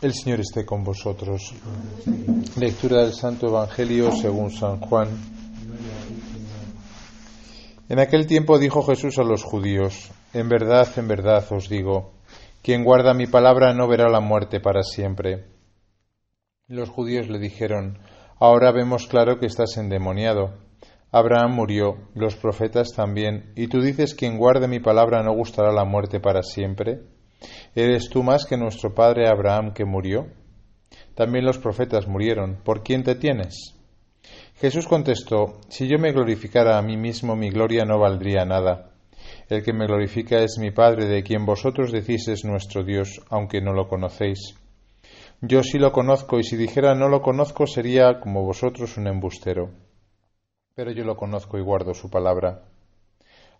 El Señor esté con vosotros. Lectura del Santo Evangelio según San Juan. En aquel tiempo dijo Jesús a los judíos, En verdad, en verdad os digo, quien guarda mi palabra no verá la muerte para siempre. Los judíos le dijeron, Ahora vemos claro que estás endemoniado. Abraham murió, los profetas también, y tú dices, quien guarde mi palabra no gustará la muerte para siempre. ¿Eres tú más que nuestro padre Abraham que murió? También los profetas murieron. ¿Por quién te tienes? Jesús contestó, Si yo me glorificara a mí mismo, mi gloria no valdría nada. El que me glorifica es mi Padre, de quien vosotros decís es nuestro Dios, aunque no lo conocéis. Yo sí lo conozco, y si dijera no lo conozco, sería como vosotros un embustero. Pero yo lo conozco y guardo su palabra.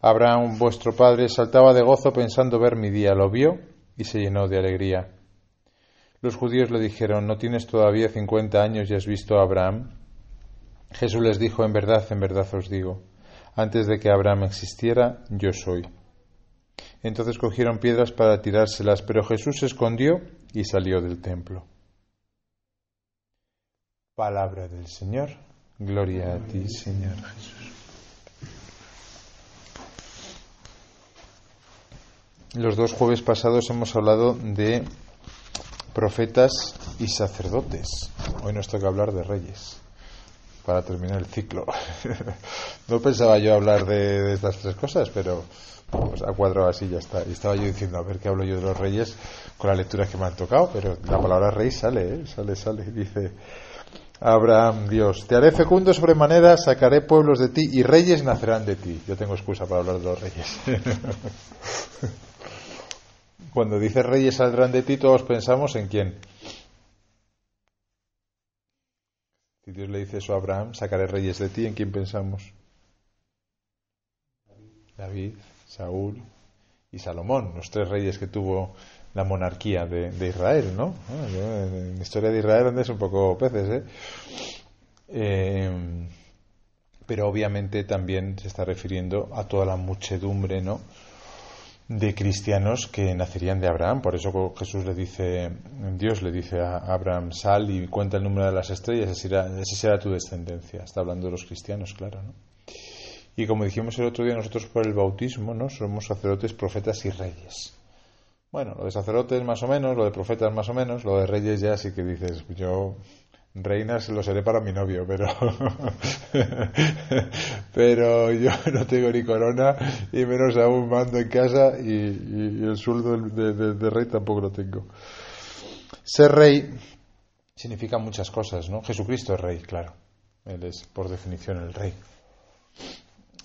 Abraham, vuestro padre, saltaba de gozo pensando ver mi día. Lo vio y se llenó de alegría. Los judíos le dijeron, ¿no tienes todavía cincuenta años y has visto a Abraham? Jesús les dijo, en verdad, en verdad os digo, antes de que Abraham existiera, yo soy. Entonces cogieron piedras para tirárselas, pero Jesús se escondió y salió del templo. Palabra del Señor. Gloria a ti, Señor Jesús. Los dos jueves pasados hemos hablado de profetas y sacerdotes. Hoy nos toca hablar de reyes, para terminar el ciclo. no pensaba yo hablar de, estas tres cosas, pero pues, a cuadro así ya está. Y estaba yo diciendo, a ver qué hablo yo de los reyes con las lecturas que me han tocado, pero la palabra rey sale, ¿eh? sale, sale. Dice Abraham, Dios, te haré fecundo sobremanera, sacaré pueblos de ti y reyes nacerán de ti. Yo tengo excusa para hablar de los reyes. Cuando dice reyes saldrán de ti, todos pensamos en quién. Si Dios le dice eso a Abraham, sacaré reyes de ti, ¿en quién pensamos? David, Saúl y Salomón, los tres reyes que tuvo la monarquía de, Israel, ¿no? Ah, en la historia de Israel andes un poco peces, ¿eh? ¿eh? Pero obviamente también se está refiriendo a toda la muchedumbre, ¿no? De cristianos que nacerían de Abraham. Por eso Jesús le dice, Dios le dice a Abraham, sal y cuenta el número de las estrellas, así será, será tu descendencia. Está hablando de los cristianos, claro, ¿no? Y como dijimos el otro día, nosotros por el bautismo, ¿no? Somos sacerdotes, profetas y reyes. Bueno, lo de sacerdotes más o menos, lo de profetas más o menos, lo de reyes ya sí que dices, yo reinas lo seré para mi novio, pero pero yo no tengo ni corona y menos aún mando en casa y, el sueldo de, rey tampoco lo tengo. Ser rey significa muchas cosas, ¿no? Jesucristo es rey, claro. Él es por definición el rey.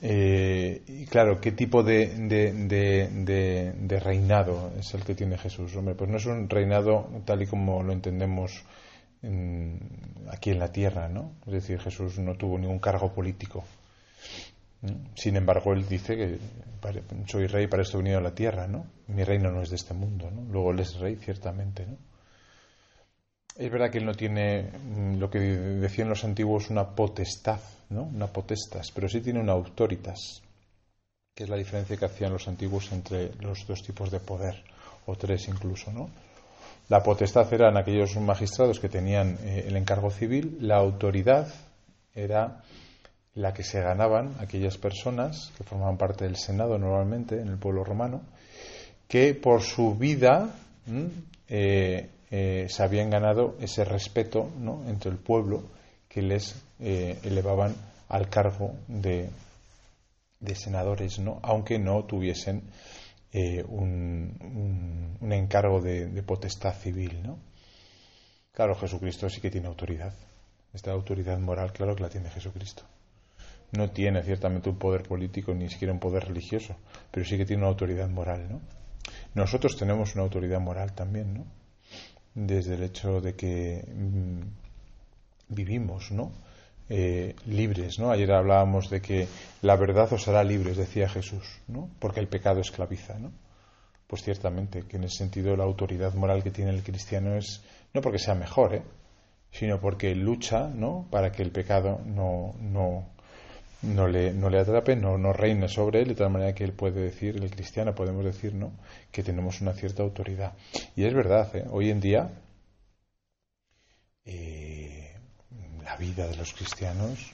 Eh, y claro, ¿qué tipo de, de, reinado es el que tiene Jesús? Hombre, pues no es un reinado tal y como lo entendemos aquí en la tierra, ¿no? Es decir, Jesús no tuvo ningún cargo político. Sin embargo, él dice que soy rey para esto he venido a la tierra, ¿no? Mi reino no es de este mundo, ¿no? Luego él es rey, ciertamente, ¿no? Es verdad que él no tiene mm, lo que decían los antiguos una potestad, ¿no? Una potestas, pero sí tiene una autoritas, que es la diferencia que hacían los antiguos entre los dos tipos de poder, o tres incluso, ¿no? La potestad eran aquellos magistrados que tenían eh, el encargo civil, la autoridad era la que se ganaban aquellas personas que formaban parte del Senado normalmente en el pueblo romano, que por su vida eh, eh, se habían ganado ese respeto entre el pueblo que les elevaban al cargo de, de senadores, ¿no? aunque no tuviesen eh, un, un, encargo de, potestad civil, ¿no? Claro, Jesucristo sí que tiene autoridad. Esta autoridad moral, claro que la tiene Jesucristo. No tiene ciertamente un poder político ni siquiera un poder religioso, pero sí que tiene una autoridad moral, ¿no? Nosotros tenemos una autoridad moral también, ¿no? Desde el hecho de que mm, vivimos, ¿no? Eh, libres, ¿no? Ayer hablábamos de que la verdad os hará libres, decía Jesús, ¿no? Porque el pecado esclaviza, ¿no? Pues ciertamente que en ese sentido la autoridad moral que tiene el cristiano es no porque sea mejor, ¿eh? sino porque lucha, ¿no? Para que el pecado no, no, no le, no le atrape, no, no reine sobre él, de tal manera que él puede decir, el cristiano podemos decir, ¿no? Que tenemos una cierta autoridad. Y es verdad, ¿eh? hoy en día eh, la vida de los cristianos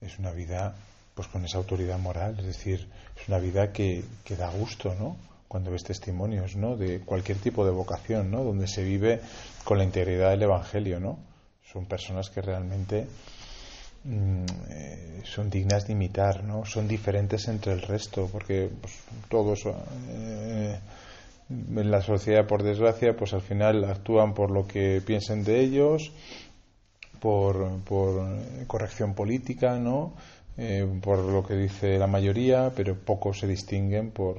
es una vida pues con esa autoridad moral, es decir, es una vida que, que da gusto, ¿no? Cuando ves testimonios, ¿no? De cualquier tipo de vocación, ¿no? Donde se vive con la integridad del Evangelio, ¿no? Son personas que realmente mm, eh, son dignas de imitar, ¿no? Son diferentes entre el resto, porque pues, todos eh, en la sociedad, por desgracia, pues al final actúan por lo que piensen de ellos, por, por corrección política, ¿no? Eh, por lo que dice la mayoría, pero pocos se distinguen por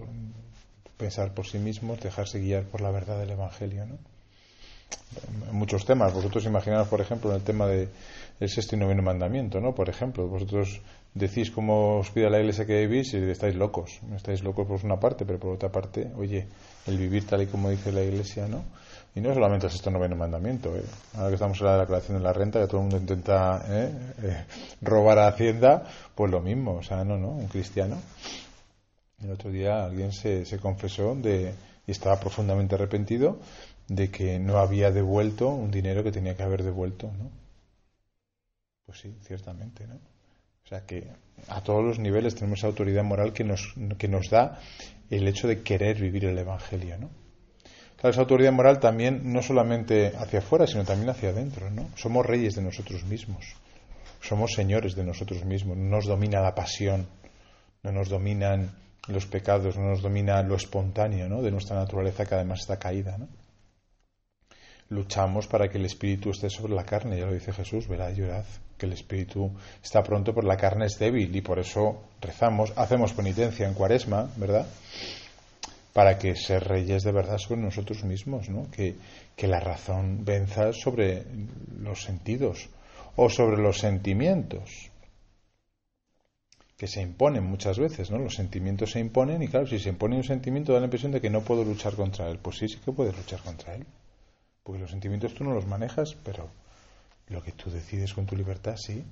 pensar por sí mismos, dejarse guiar por la verdad del Evangelio. ¿no? Muchos temas, vosotros imaginaos, por ejemplo, en el tema del sexto y noveno mandamiento, ¿no? Por ejemplo, vosotros decís cómo os pide la iglesia que vivís y estáis locos. Estáis locos por una parte, pero por otra parte, oye, el vivir tal y como dice la iglesia, ¿no? Y no solamente el sexto noveno mandamiento. ¿eh? Ahora que estamos en la declaración de la renta, que todo el mundo intenta ¿eh? Eh, robar a Hacienda, pues lo mismo. O sea, no, no, un cristiano. El otro día alguien se, se confesó de, y estaba profundamente arrepentido de que no había devuelto un dinero que tenía que haber devuelto, ¿no? Pues sí, ciertamente, ¿no? O sea que a todos los niveles tenemos autoridad moral que nos, que nos da el hecho de querer vivir el Evangelio, ¿no? Claro, esa autoridad moral también no solamente hacia afuera, sino también hacia adentro, ¿no? Somos reyes de nosotros mismos, somos señores de nosotros mismos, no nos domina la pasión, no nos dominan los pecados, no nos domina lo espontáneo, ¿no? De nuestra naturaleza que además está caída. Luchamos para que el espíritu esté sobre la carne, ya lo dice Jesús, verá, llorad, que el espíritu está pronto, pero la carne es débil y por eso rezamos, hacemos penitencia en cuaresma, ¿verdad? Para que ser reyes de verdad sobre nosotros mismos, ¿no? que, la razón venza sobre los sentidos o sobre los sentimientos que se imponen muchas veces, ¿no? Los sentimientos se imponen y claro, si se impone un sentimiento da la impresión de que no puedo luchar contra él. Pues sí, sí que puedes luchar contra él. Porque los sentimientos tú no los manejas, pero lo que tú decides con tu libertad, sí.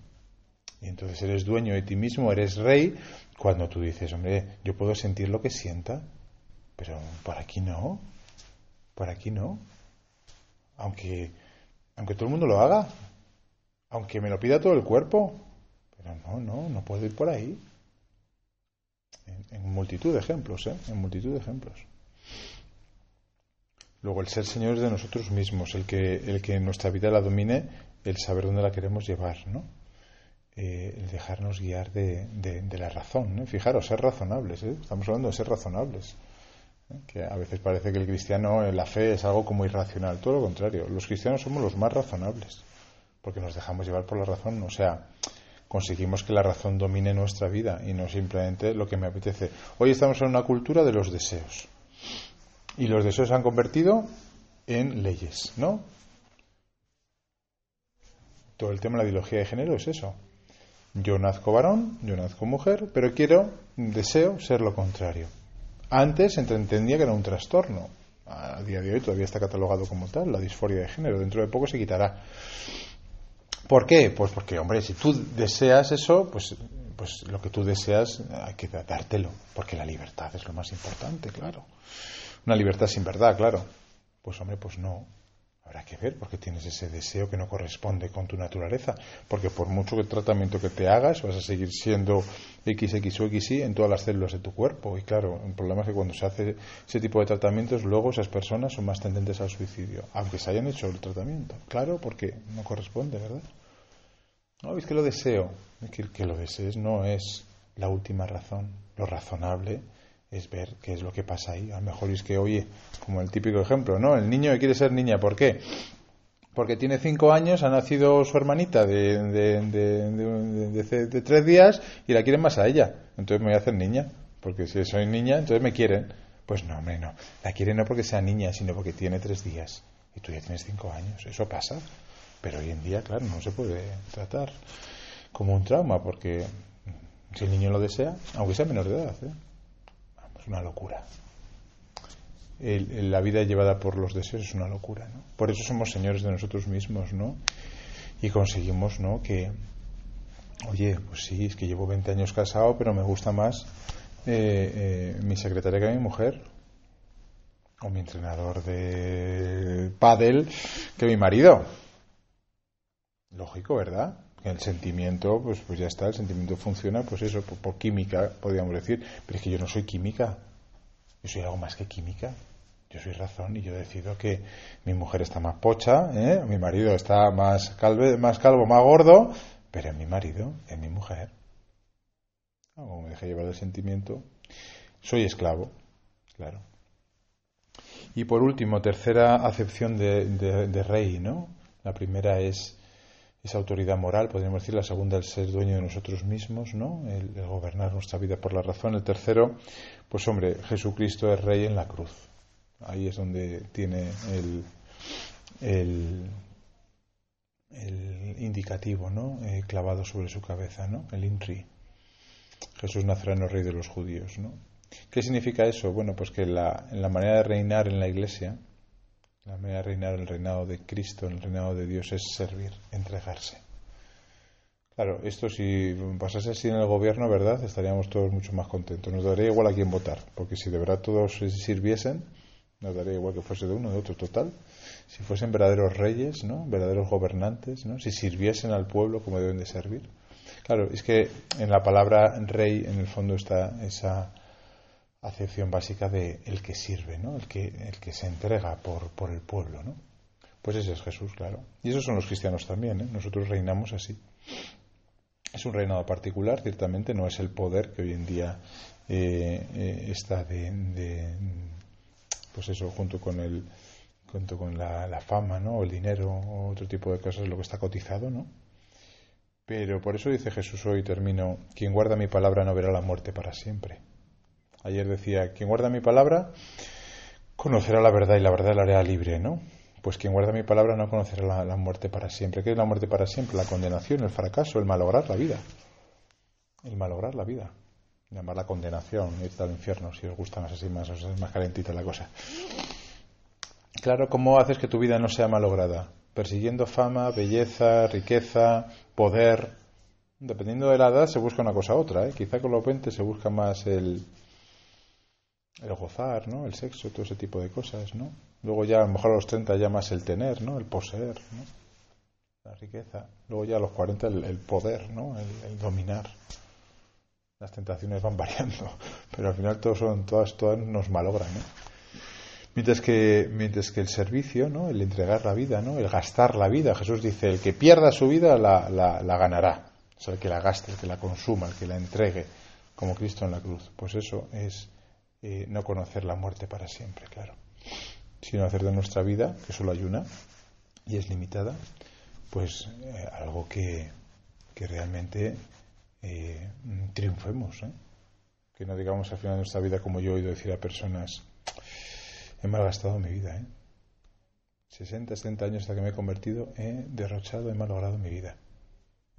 Y entonces eres dueño de ti mismo, eres rey, cuando tú dices, hombre, yo puedo sentir lo que sienta, pero por aquí no. Por aquí no. Aunque, aunque todo el mundo lo haga. Aunque me lo pida todo el cuerpo. Pero no, no, no puedo ir por ahí. En, multitud de ejemplos, ¿eh? En multitud de ejemplos. Luego el ser señores de nosotros mismos, el que, el que nuestra vida la domine, el saber dónde la queremos llevar, ¿no? Eh, el dejarnos guiar de, de, la razón. ¿no? Fijaros, ser razonables, ¿eh? estamos hablando de ser razonables que a veces parece que el cristiano, eh, la fe es algo como irracional. Todo lo contrario, los cristianos somos los más razonables, porque nos dejamos llevar por la razón, o sea, conseguimos que la razón domine nuestra vida y no simplemente lo que me apetece. Hoy estamos en una cultura de los deseos y los deseos se han convertido en leyes, ¿no? Todo el tema de la ideología de género es eso. Yo nazco varón, yo nazco mujer, pero quiero, deseo ser lo contrario. Antes se entendía que era un trastorno. A día de hoy todavía está catalogado como tal, la disforia de género. Dentro de poco se quitará. ¿Por qué? Pues porque, hombre, si tú deseas eso, pues, pues lo que tú deseas hay que dártelo, porque la libertad es lo más importante, claro. Una libertad sin verdad, claro. Pues, hombre, pues no. Habrá que ver porque tienes ese deseo que no corresponde con tu naturaleza. Porque por mucho que tratamiento que te hagas, vas a seguir siendo XX o XY en todas las células de tu cuerpo. Y claro, el problema es que cuando se hace ese tipo de tratamientos, luego esas personas son más tendentes al suicidio, aunque se hayan hecho el tratamiento. Claro, porque no corresponde, ¿verdad? No, es que lo deseo. Es que, que lo desees no es la última razón. Lo razonable es ver qué es lo que pasa ahí. A lo mejor es que, oye, como el típico ejemplo, ¿no? El niño que quiere ser niña, ¿por qué? Porque tiene cinco años, ha nacido su hermanita de, de, tres días y la quieren más a ella. Entonces me voy a hacer niña. Porque si soy niña, entonces me quieren. Pues no, hombre, no. La quieren no porque sea niña, sino porque tiene tres días. Y tú ya tienes cinco años. Eso pasa. Pero hoy en día, claro, no se puede tratar como un trauma porque si el niño lo desea, aunque sea menor de edad, ¿eh? Una locura. la vida llevada por los deseos es una locura, ¿no? Por eso somos señores de nosotros mismos, ¿no? Y conseguimos, ¿no? Que, oye, pues sí, es que llevo 20 años casado, pero me gusta más eh, eh, mi secretaria que mi mujer, o mi entrenador de pádel que mi marido. Lógico, ¿verdad? El sentimiento, pues, pues ya está, el sentimiento funciona, pues eso, por, química, podríamos decir. Pero es que yo no soy química. Yo soy algo más que química. Yo soy razón y yo decido que mi mujer está más pocha, ¿eh? mi marido está más, calve, más calvo, más gordo, pero es mi marido, es mi mujer. Como me deja llevar el sentimiento, soy esclavo, claro. Y por último, tercera acepción de, rey, ¿no? La primera es esa autoridad moral, podríamos decir, la segunda el ser dueño de nosotros mismos, ¿no? El, gobernar nuestra vida por la razón. El tercero, pues hombre, Jesucristo es rey en la cruz. Ahí es donde tiene el, el, indicativo, ¿no? Eh, clavado sobre su cabeza, ¿no? El INRI. Jesús Nazareno, rey de los judíos, ¿no? ¿Qué significa eso? Bueno, pues que la, la manera de reinar en la Iglesia, la manera de reinar el reinado de Cristo, el reinado de Dios, es servir, entregarse. Claro, esto si pasase así en el gobierno, ¿verdad? Estaríamos todos mucho más contentos. Nos daría igual a quién votar, porque si de verdad todos sirviesen, nos daría igual que fuese de uno de otro total. Si fuesen verdaderos reyes, ¿no? Verdaderos gobernantes, ¿no? Si sirviesen al pueblo como deben de servir. Claro, es que en la palabra rey, en el fondo, está esa acepción básica de el que sirve, ¿no? el, que, el que se entrega por, por el pueblo. ¿no? Pues ese es Jesús, claro. Y esos son los cristianos también. ¿eh? Nosotros reinamos así. Es un reinado particular, ciertamente, no es el poder que hoy en día eh, eh, está de, pues eso, junto con el junto con la, fama, ¿no? O el dinero o otro tipo de cosas, lo que está cotizado, ¿no? Pero por eso dice Jesús hoy, termino, quien guarda mi palabra no verá la muerte para siempre. Ayer decía, quien guarda mi palabra conocerá la verdad y la verdad la hará libre, ¿no? Pues quien guarda mi palabra no conocerá la, muerte para siempre. ¿Qué es la muerte para siempre? La condenación, el fracaso, el malograr la vida. El malograr la vida. Llamar la condenación, irte al infierno, si os gustan así más, os es más calentita la cosa. Claro, ¿cómo haces que tu vida no sea malograda? Persiguiendo fama, belleza, riqueza, poder. Dependiendo de la edad se busca una cosa u otra. ¿eh? Quizá con los 20 se busca más el, el gozar, ¿no? El sexo, todo ese tipo de cosas, ¿no? Luego ya a lo mejor a los 30 ya más el tener, ¿no? El poseer, ¿no? La riqueza. Luego ya a los 40 el, poder, ¿no? El, dominar. Las tentaciones van variando, pero al final todos son, todas, todas nos malogran, ¿no? Mientras que, mientras que el servicio, ¿no? El entregar la vida, ¿no? El gastar la vida. Jesús dice, el que pierda su vida la, la, la ganará. O sea, el que la gaste, el que la consuma, el que la entregue, como Cristo en la cruz. Pues eso es eh, no conocer la muerte para siempre, claro, sino hacer de nuestra vida, que solo hay una y es limitada, pues eh, algo que, que realmente eh, triunfemos, que no digamos al final de nuestra vida como yo he oído decir a personas, he malgastado mi vida, ¿eh? 60, 70 años hasta que me he convertido, he derrochado, he malogrado mi vida.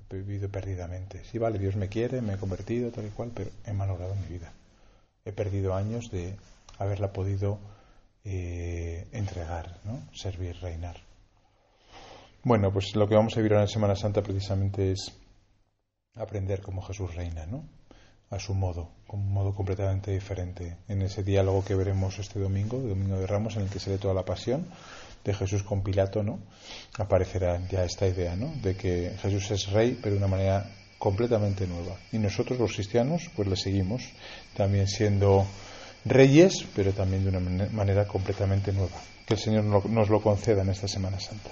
He vivido perdidamente. Sí, vale, Dios me quiere, me he convertido, tal y cual, pero he malogrado mi vida he perdido años de haberla podido eh, entregar, ¿no? servir, reinar. Bueno, pues lo que vamos a vivir en Semana Santa precisamente es aprender cómo Jesús reina, ¿no? A su modo, con un modo completamente diferente. En ese diálogo que veremos este domingo, Domingo de Ramos, en el que se lee toda la pasión de Jesús con Pilato, ¿no? Aparecerá ya esta idea, ¿no? De que Jesús es rey, pero de una manera completamente nueva. Y nosotros los cristianos pues le seguimos, también siendo reyes, pero también de una manera completamente nueva. Que el Señor nos lo conceda en esta Semana Santa.